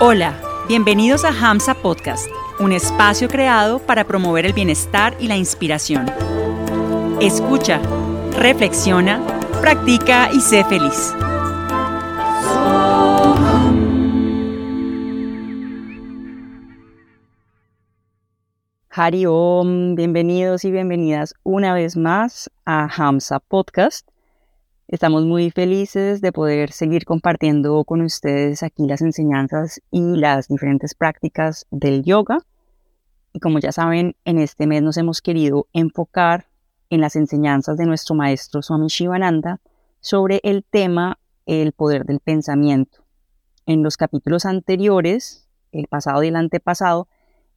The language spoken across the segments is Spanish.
Hola, bienvenidos a Hamsa Podcast, un espacio creado para promover el bienestar y la inspiración. Escucha, reflexiona, practica y sé feliz. Hari Om, bienvenidos y bienvenidas una vez más a Hamsa Podcast. Estamos muy felices de poder seguir compartiendo con ustedes aquí las enseñanzas y las diferentes prácticas del yoga. Y como ya saben, en este mes nos hemos querido enfocar en las enseñanzas de nuestro maestro Swami Shivananda sobre el tema el poder del pensamiento. En los capítulos anteriores, el pasado y el antepasado,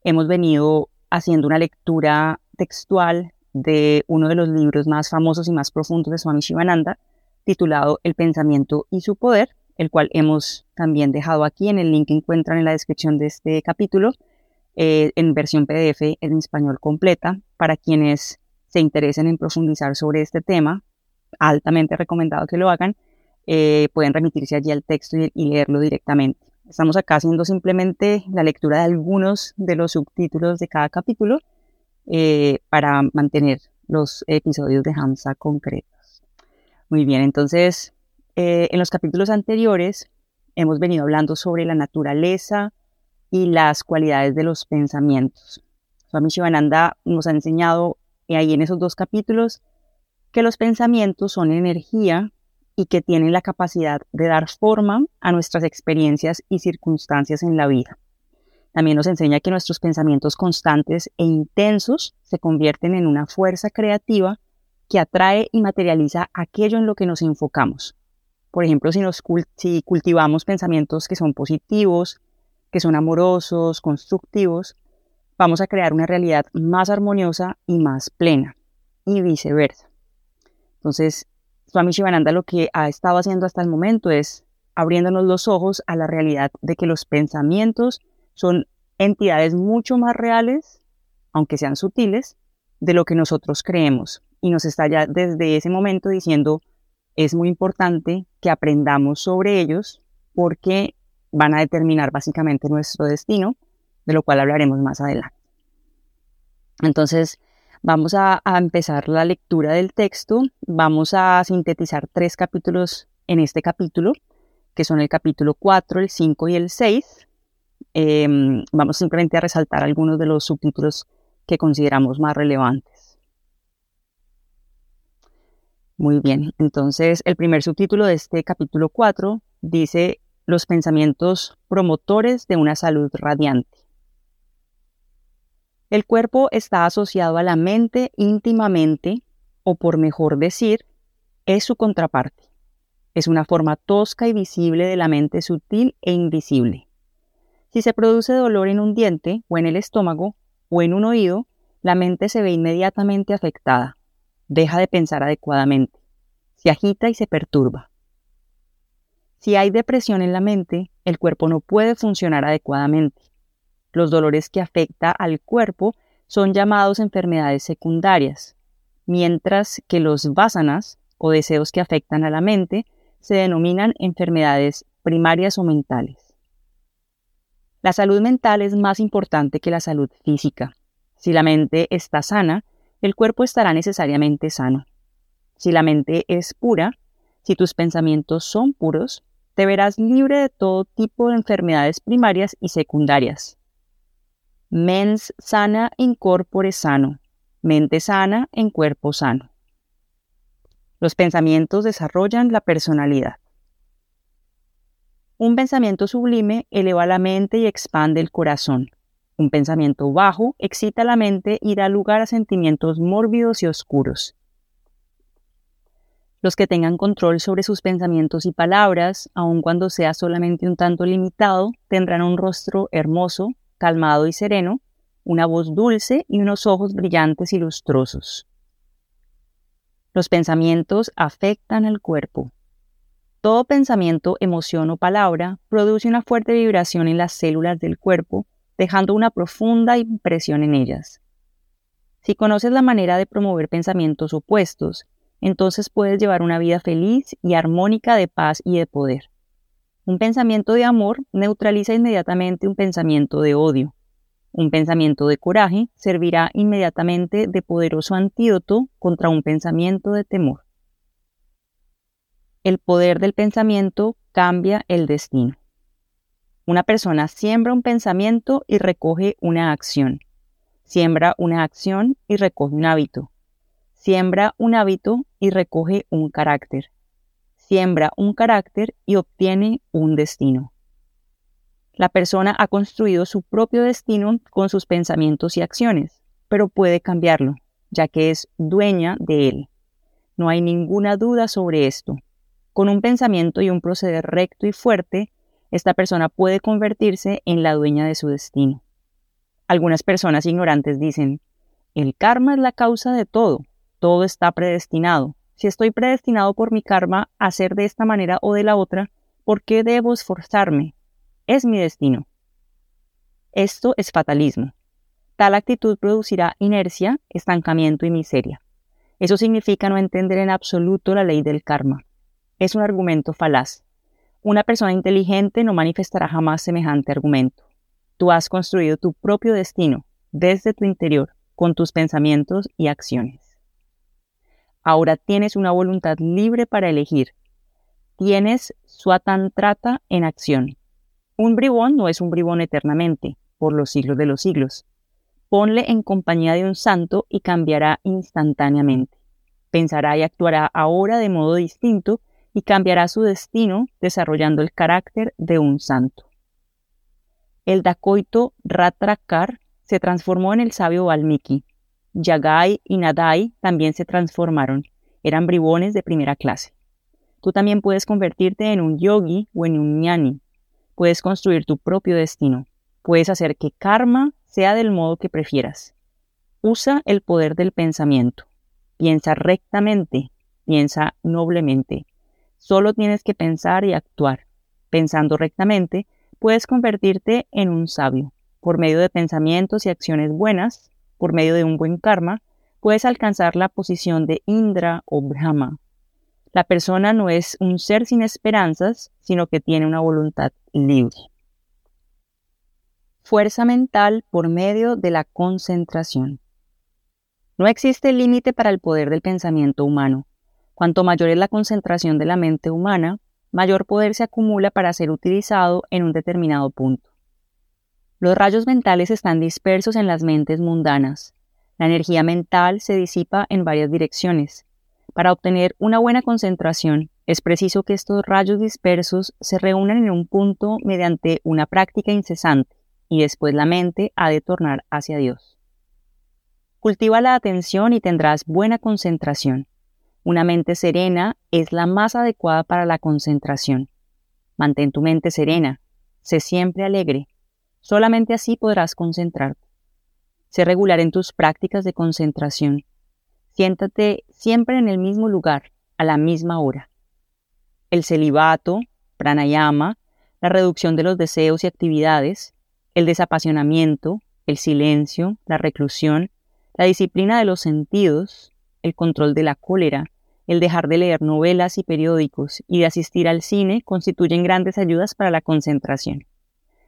hemos venido haciendo una lectura textual de uno de los libros más famosos y más profundos de Swami Shivananda, titulado El pensamiento y su poder, el cual hemos también dejado aquí en el link que encuentran en la descripción de este capítulo, eh, en versión PDF en español completa, para quienes se interesen en profundizar sobre este tema, altamente recomendado que lo hagan, eh, pueden remitirse allí al texto y, leerlo directamente. Estamos acá haciendo simplemente la lectura de algunos de los subtítulos de cada capítulo eh, para mantener los episodios de Hamza concretos. Muy bien, entonces eh, en los capítulos anteriores hemos venido hablando sobre la naturaleza y las cualidades de los pensamientos. Swami Shivananda nos ha enseñado ahí en esos dos capítulos que los pensamientos son energía y que tienen la capacidad de dar forma a nuestras experiencias y circunstancias en la vida. También nos enseña que nuestros pensamientos constantes e intensos se convierten en una fuerza creativa que atrae y materializa aquello en lo que nos enfocamos. Por ejemplo, si, nos cultivamos pensamientos que son positivos, que son amorosos, constructivos, vamos a crear una realidad más armoniosa y más plena, y viceversa. Entonces, Swami Shivananda lo que ha estado haciendo hasta el momento es abriéndonos los ojos a la realidad de que los pensamientos son entidades mucho más reales, aunque sean sutiles, de lo que nosotros creemos y nos está ya desde ese momento diciendo es muy importante que aprendamos sobre ellos porque van a determinar básicamente nuestro destino, de lo cual hablaremos más adelante. Entonces, vamos a, empezar la lectura del texto. Vamos a sintetizar tres capítulos en este capítulo, que son el capítulo 4, el 5 y el 6. Em, vamos simplemente a resaltar algunos de los subtítulos que consideramos más relevantes. Muy bien, entonces el primer subtítulo de este capítulo 4 dice los pensamientos promotores de una salud radiante. El cuerpo está asociado a la mente íntimamente, o por mejor decir, es su contraparte. Es una forma tosca y visible de la mente sutil e invisible. Si se produce dolor en un diente, o en el estómago, o en un oído, la mente se ve inmediatamente afectada deja de pensar adecuadamente, se agita y se perturba. Si hay depresión en la mente, el cuerpo no puede funcionar adecuadamente. Los dolores que afecta al cuerpo son llamados enfermedades secundarias, mientras que los vasanas o deseos que afectan a la mente se denominan enfermedades primarias o mentales. La salud mental es más importante que la salud física. Si la mente está sana, el cuerpo estará necesariamente sano. Si la mente es pura, si tus pensamientos son puros, te verás libre de todo tipo de enfermedades primarias y secundarias. Mens sana in corpore sano, mente sana en cuerpo sano. Los pensamientos desarrollan la personalidad. Un pensamiento sublime eleva la mente y expande el corazón. Un pensamiento bajo excita la mente y da lugar a sentimientos mórbidos y oscuros. Los que tengan control sobre sus pensamientos y palabras, aun cuando sea solamente un tanto limitado, tendrán un rostro hermoso, calmado y sereno, una voz dulce y unos ojos brillantes y lustrosos. Los pensamientos afectan al cuerpo. Todo pensamiento, emoción o palabra produce una fuerte vibración en las células del cuerpo dejando una profunda impresión en ellas. Si conoces la manera de promover pensamientos opuestos, entonces puedes llevar una vida feliz y armónica de paz y de poder. Un pensamiento de amor neutraliza inmediatamente un pensamiento de odio. Un pensamiento de coraje servirá inmediatamente de poderoso antídoto contra un pensamiento de temor. El poder del pensamiento cambia el destino. Una persona siembra un pensamiento y recoge una acción. Siembra una acción y recoge un hábito. Siembra un hábito y recoge un carácter siembra un carácter y obtiene un destino. La persona ha construido su propio destino con sus pensamientos y acciones, pero puede cambiarlo, ya que es dueña de él. No hay ninguna duda sobre esto. Con un pensamiento y un proceder recto y fuerte, esta persona puede convertirse en la dueña de su destino. Algunas personas ignorantes dicen, el karma es la causa de todo, todo está predestinado, si estoy predestinado por mi karma a ser de esta manera o de la otra, ¿por qué debo esforzarme? Es mi destino. Esto es fatalismo. Tal actitud producirá inercia, estancamiento y miseria. Eso significa no entender en absoluto la ley del karma. Es un argumento falaz. Una persona inteligente no manifestará jamás semejante argumento. Tú has construido tu propio destino desde tu interior, con tus pensamientos y acciones. Ahora tienes una voluntad libre para elegir. Tienes Swatantrata en acción. Un bribón no es un bribón eternamente, por los siglos de los siglos. Ponle en compañía de un santo y cambiará instantáneamente. Pensará y actuará ahora de modo distinto y cambiará su destino desarrollando el carácter de un santo. El dacoito Ratrakar se transformó en el sabio Valmiki, Yagai y Nadai también se transformaron. Eran bribones de primera clase. Tú también puedes convertirte en un yogi o en un ñani. Puedes construir tu propio destino. Puedes hacer que karma sea del modo que prefieras. Usa el poder del pensamiento. Piensa rectamente. Piensa noblemente. Solo tienes que pensar y actuar. Pensando rectamente, puedes convertirte en un sabio. Por medio de pensamientos y acciones buenas, por medio de un buen karma, puedes alcanzar la posición de Indra o Brahma. La persona no es un ser sin esperanzas, sino que tiene una voluntad libre. Fuerza mental por medio de la concentración. No existe límite para el poder del pensamiento humano. Cuanto mayor es la concentración de la mente humana, mayor poder se acumula para ser utilizado en un determinado punto. Los rayos mentales están dispersos en las mentes mundanas. La energía mental se disipa en varias direcciones. Para obtener una buena concentración, es preciso que estos rayos dispersos se reúnan en un punto mediante una práctica incesante, y después la mente ha de tornar hacia Dios. Cultiva la atención y tendrás buena concentración. Una mente serena es la más adecuada para la concentración. Mantén tu mente serena, sé siempre alegre, Solamente así podrás concentrarte. Sé regular en tus prácticas de concentración. Siéntate siempre en el mismo lugar, a la misma hora. El celibato, pranayama, la reducción de los deseos y actividades, el desapasionamiento, el silencio, la reclusión, la disciplina de los sentidos, el control de la cólera, el dejar de leer novelas y periódicos y de asistir al cine constituyen grandes ayudas para la concentración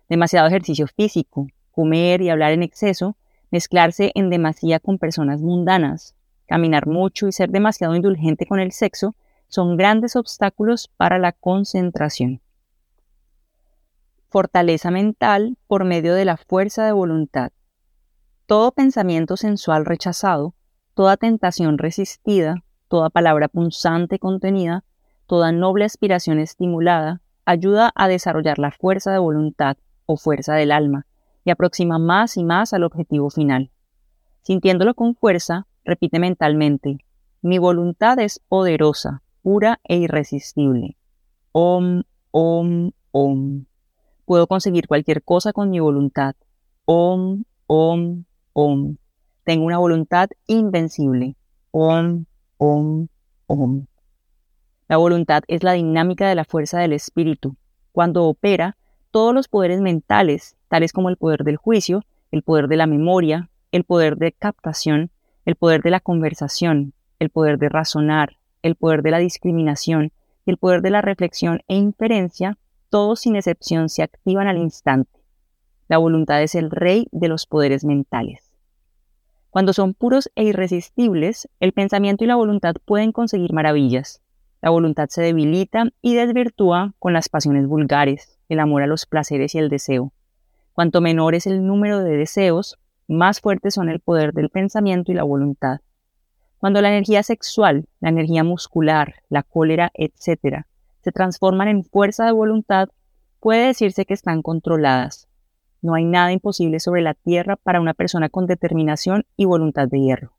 demasiado ejercicio físico, comer y hablar en exceso, mezclarse en demasía con personas mundanas, caminar mucho y ser demasiado indulgente con el sexo son grandes obstáculos para la concentración. Fortaleza mental por medio de la fuerza de voluntad. Todo pensamiento sensual rechazado, toda tentación resistida, toda palabra punzante contenida, toda noble aspiración estimulada, ayuda a desarrollar la fuerza de voluntad o fuerza del alma y aproxima más y más al objetivo final. Sintiéndolo con fuerza, repite mentalmente, mi voluntad es poderosa, pura e irresistible. Om, om, om. Puedo conseguir cualquier cosa con mi voluntad. Om, om, om. Tengo una voluntad invencible. Om, om, om. La voluntad es la dinámica de la fuerza del espíritu. Cuando opera, todos los poderes mentales, tales como el poder del juicio, el poder de la memoria, el poder de captación, el poder de la conversación, el poder de razonar, el poder de la discriminación y el poder de la reflexión e inferencia, todos sin excepción se activan al instante. La voluntad es el rey de los poderes mentales. Cuando son puros e irresistibles, el pensamiento y la voluntad pueden conseguir maravillas. La voluntad se debilita y desvirtúa con las pasiones vulgares, el amor a los placeres y el deseo. Cuanto menor es el número de deseos, más fuertes son el poder del pensamiento y la voluntad. Cuando la energía sexual, la energía muscular, la cólera, etc., se transforman en fuerza de voluntad, puede decirse que están controladas. No hay nada imposible sobre la tierra para una persona con determinación y voluntad de hierro.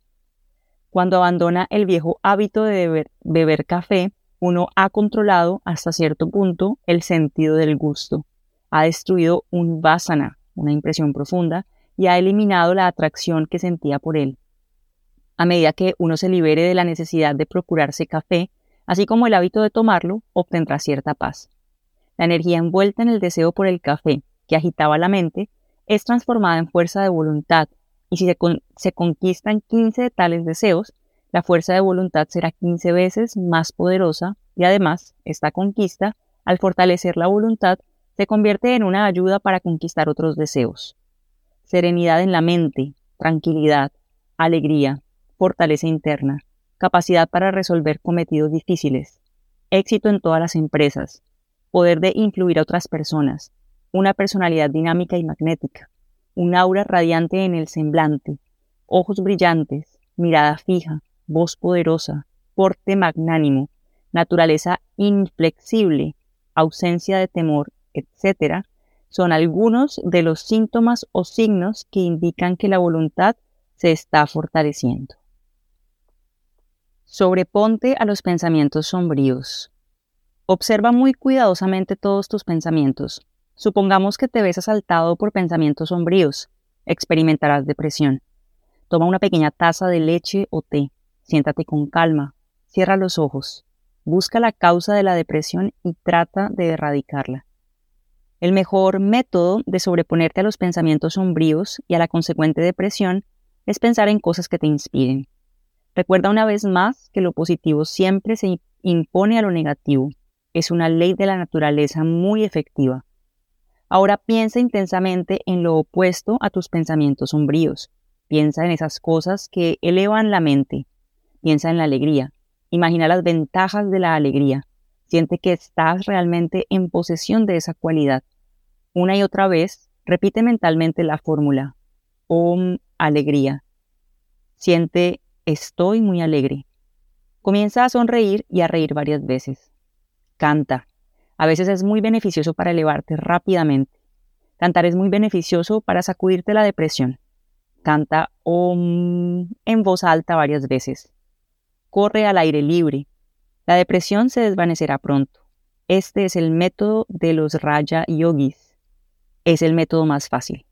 Cuando abandona el viejo hábito de beber, café, uno ha controlado hasta cierto punto el sentido del gusto, ha destruido un vasana, una impresión profunda, y ha eliminado la atracción que sentía por él. A medida que uno se libere de la necesidad de procurarse café, así como el hábito de tomarlo, obtendrá cierta paz. La energía envuelta en el deseo por el café, que agitaba la mente, es transformada en fuerza de voluntad, y si se, se conquistan 15 de tales deseos, la fuerza de voluntad será 15 veces más poderosa y además, esta conquista, al fortalecer la voluntad, se convierte en una ayuda para conquistar otros deseos. Serenidad en la mente, tranquilidad, alegría, fortaleza interna, capacidad para resolver cometidos difíciles, éxito en todas las empresas, poder de influir a otras personas, una personalidad dinámica y magnética, un aura radiante en el semblante, ojos brillantes, mirada fija, voz poderosa, porte magnánimo, naturaleza inflexible, ausencia de temor, etc., son algunos de los síntomas o signos que indican que la voluntad se está fortaleciendo. Sobreponte a los pensamientos sombríos. Observa muy cuidadosamente todos tus pensamientos. Supongamos que te ves asaltado por pensamientos sombríos. Experimentarás depresión. Toma una pequeña taza de leche o té. Siéntate con calma. Cierra los ojos. Busca la causa de la depresión y trata de erradicarla. El mejor método de sobreponerte a los pensamientos sombríos y a la consecuente depresión es pensar en cosas que te inspiren. Recuerda una vez más que lo positivo siempre se impone a lo negativo. Es una ley de la naturaleza muy efectiva. Ahora piensa intensamente en lo opuesto a tus pensamientos sombríos. Piensa en esas cosas que elevan la mente. Piensa en la alegría. Imagina las ventajas de la alegría. Siente que estás realmente en posesión de esa cualidad. Una y otra vez, repite mentalmente la fórmula. Om, alegría. Siente Estoy muy alegre. Comienza a sonreír y a reír varias veces. Canta. A veces es muy beneficioso para elevarte rápidamente. Cantar es muy beneficioso para sacudirte la depresión. Canta om en voz alta varias veces. Corre al aire libre. La depresión se desvanecerá pronto. Este es el método de los Raya Yogis. Es el método más fácil.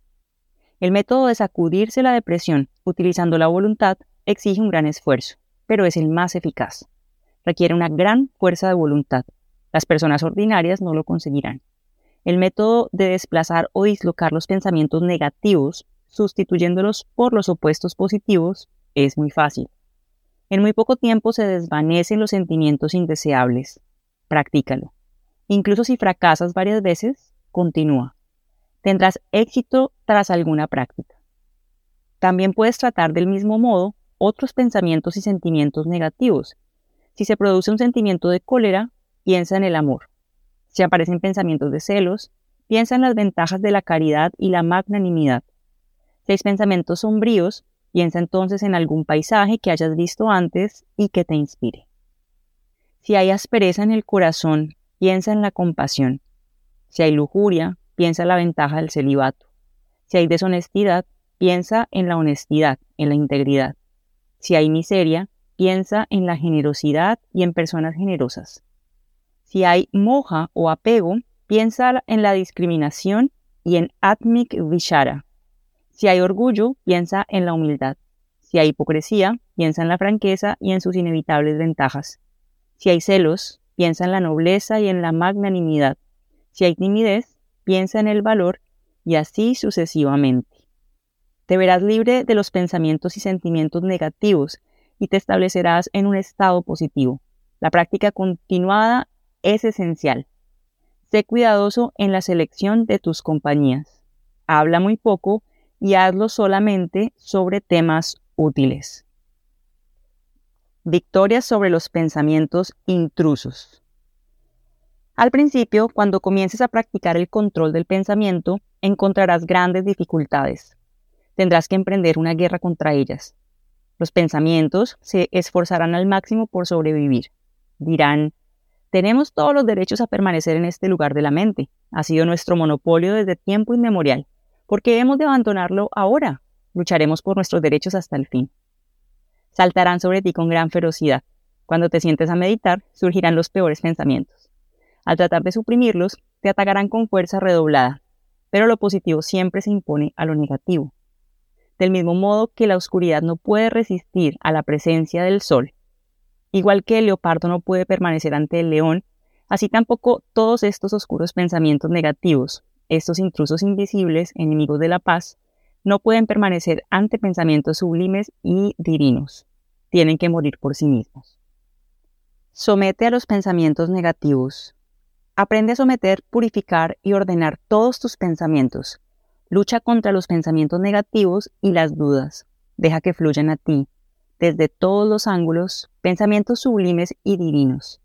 El método de sacudirse la depresión utilizando la voluntad exige un gran esfuerzo, pero es el más eficaz. Requiere una gran fuerza de voluntad. Las personas ordinarias no lo conseguirán. El método de desplazar o dislocar los pensamientos negativos, sustituyéndolos por los opuestos positivos, es muy fácil. En muy poco tiempo se desvanecen los sentimientos indeseables. Practícalo. Incluso si fracasas varias veces, continúa. Tendrás éxito tras alguna práctica. También puedes tratar del mismo modo otros pensamientos y sentimientos negativos. Si se produce un sentimiento de cólera, piensa en el amor. Si aparecen pensamientos de celos, piensa en las ventajas de la caridad y la magnanimidad. Si hay pensamientos sombríos, piensa entonces en algún paisaje que hayas visto antes y que te inspire. Si hay aspereza en el corazón, piensa en la compasión. Si hay lujuria, piensa en la ventaja del celibato. Si hay deshonestidad, piensa en la honestidad, en la integridad. Si hay miseria, piensa en la generosidad y en personas generosas. Si hay moja o apego, piensa en la discriminación y en Atmik Vishara. Si hay orgullo, piensa en la humildad. Si hay hipocresía, piensa en la franqueza y en sus inevitables ventajas. Si hay celos, piensa en la nobleza y en la magnanimidad. Si hay timidez, piensa en el valor y así sucesivamente. Te verás libre de los pensamientos y sentimientos negativos y te establecerás en un estado positivo. La práctica continuada es esencial. Sé cuidadoso en la selección de tus compañías. Habla muy poco y hazlo solamente sobre temas útiles. Victoria sobre los pensamientos intrusos. Al principio, cuando comiences a practicar el control del pensamiento, encontrarás grandes dificultades. Tendrás que emprender una guerra contra ellas. Los pensamientos se esforzarán al máximo por sobrevivir. Dirán, tenemos todos los derechos a permanecer en este lugar de la mente. Ha sido nuestro monopolio desde tiempo inmemorial. ¿Por qué hemos de abandonarlo ahora? Lucharemos por nuestros derechos hasta el fin. Saltarán sobre ti con gran ferocidad. Cuando te sientes a meditar, surgirán los peores pensamientos. Al tratar de suprimirlos, te atacarán con fuerza redoblada, pero lo positivo siempre se impone a lo negativo. Del mismo modo que la oscuridad no puede resistir a la presencia del sol, igual que el leopardo no puede permanecer ante el león, así tampoco todos estos oscuros pensamientos negativos, estos intrusos invisibles, enemigos de la paz, no pueden permanecer ante pensamientos sublimes y divinos. Tienen que morir por sí mismos. Somete a los pensamientos negativos. Aprende a someter, purificar y ordenar todos tus pensamientos. Lucha contra los pensamientos negativos y las dudas. Deja que fluyan a ti, desde todos los ángulos, pensamientos sublimes y divinos.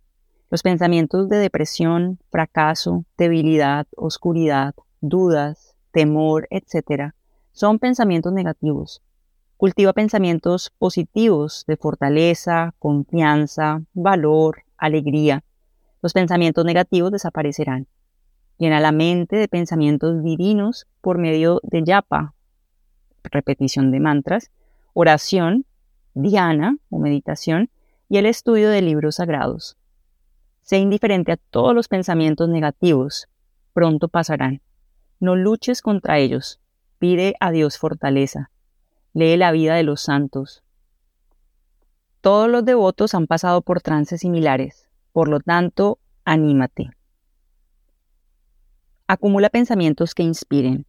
Los pensamientos de depresión, fracaso, debilidad, oscuridad, dudas, temor, etc., son pensamientos negativos. Cultiva pensamientos positivos de fortaleza, confianza, valor, alegría. Los pensamientos negativos desaparecerán. Llena la mente de pensamientos divinos por medio de yapa, repetición de mantras, oración, diana o meditación y el estudio de libros sagrados. Sé indiferente a todos los pensamientos negativos. Pronto pasarán. No luches contra ellos. Pide a Dios fortaleza. Lee la vida de los santos. Todos los devotos han pasado por trances similares. Por lo tanto, anímate. Acumula pensamientos que inspiren.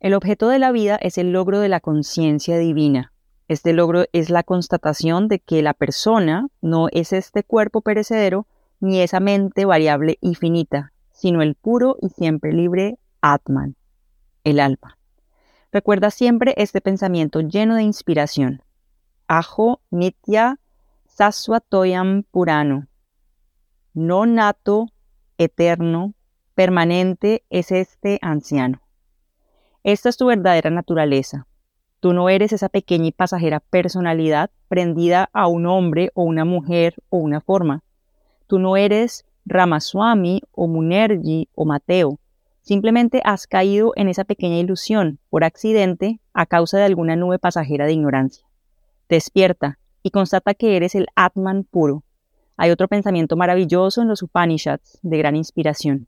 El objeto de la vida es el logro de la conciencia divina. Este logro es la constatación de que la persona no es este cuerpo perecedero, ni esa mente variable y finita, sino el puro y siempre libre Atman, el alma. Recuerda siempre este pensamiento lleno de inspiración. Ajo Nitya Saswatoyam Purano. No nato, eterno, permanente es este anciano. Esta es tu verdadera naturaleza. Tú no eres esa pequeña y pasajera personalidad prendida a un hombre o una mujer o una forma. Tú no eres Ramaswamy o Munerji o Mateo. Simplemente has caído en esa pequeña ilusión por accidente a causa de alguna nube pasajera de ignorancia. Despierta y constata que eres el Atman puro. Hay otro pensamiento maravilloso en los Upanishads de gran inspiración.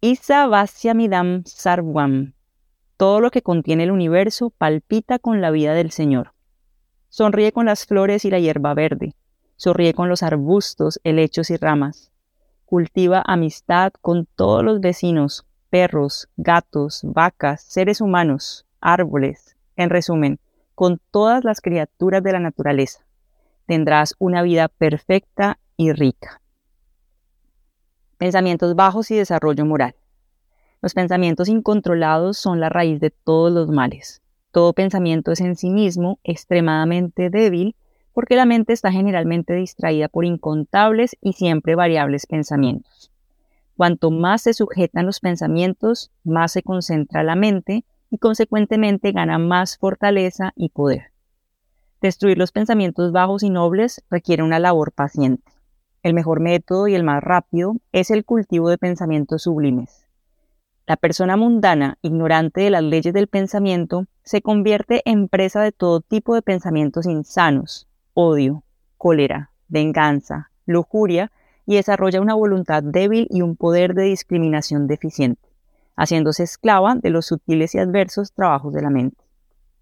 Isa Vasyamidam Sarvam. Todo lo que contiene el universo palpita con la vida del Señor. Sonríe con las flores y la hierba verde sonríe con los arbustos, helechos y ramas. Cultiva amistad con todos los vecinos, perros, gatos, vacas, seres humanos, árboles, en resumen, con todas las criaturas de la naturaleza. Tendrás una vida perfecta y rica. Pensamientos bajos y desarrollo moral. Los pensamientos incontrolados son la raíz de todos los males. Todo pensamiento es en sí mismo extremadamente débil porque la mente está generalmente distraída por incontables y siempre variables pensamientos. Cuanto más se sujetan los pensamientos, más se concentra la mente y consecuentemente gana más fortaleza y poder. Destruir los pensamientos bajos y nobles requiere una labor paciente. El mejor método y el más rápido es el cultivo de pensamientos sublimes. La persona mundana, ignorante de las leyes del pensamiento, se convierte en presa de todo tipo de pensamientos insanos, odio, cólera, venganza, lujuria y desarrolla una voluntad débil y un poder de discriminación deficiente, haciéndose esclava de los sutiles y adversos trabajos de la mente.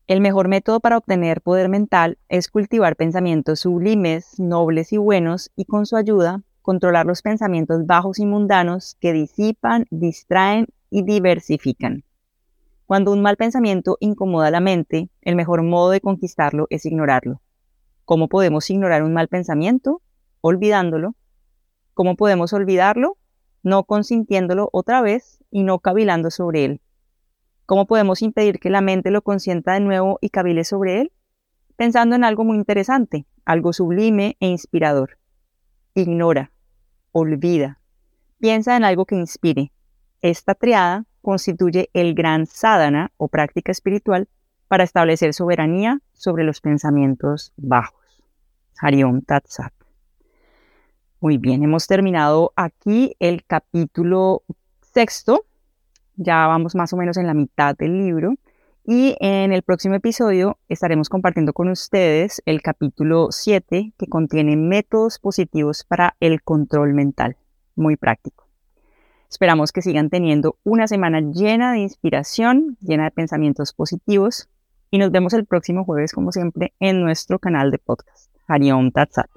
El mejor método para obtener poder mental es cultivar pensamientos sublimes, nobles y buenos y con su ayuda controlar los pensamientos bajos y mundanos que disipan, distraen y diversifican. Cuando un mal pensamiento incomoda la mente, el mejor modo de conquistarlo es ignorarlo. ¿Cómo podemos ignorar un mal pensamiento? Olvidándolo. ¿Cómo podemos olvidarlo? no consintiéndolo otra vez y no cavilando sobre él. ¿Cómo podemos impedir que la mente lo consienta de nuevo y cavile sobre él? Pensando en algo muy interesante, algo sublime e inspirador. Ignora, olvida, piensa en algo que inspire. Esta triada constituye el gran sadhana o práctica espiritual para establecer soberanía sobre los pensamientos bajos. Hariom Tatsat. Muy bien, hemos terminado aquí el capítulo sexto. Ya vamos más o menos en la mitad del libro. Y en el próximo episodio estaremos compartiendo con ustedes el capítulo 7 que contiene métodos positivos para el control mental. Muy práctico. Esperamos que sigan teniendo una semana llena de inspiración, llena de pensamientos positivos. Y nos vemos el próximo jueves, como siempre, en nuestro canal de podcast. Hariom Tatsat.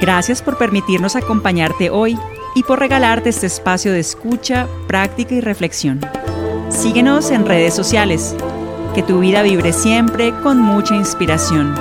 Gracias por permitirnos acompañarte hoy y por regalarte este espacio de escucha, práctica y reflexión. Síguenos en redes sociales. Que tu vida vibre siempre con mucha inspiración.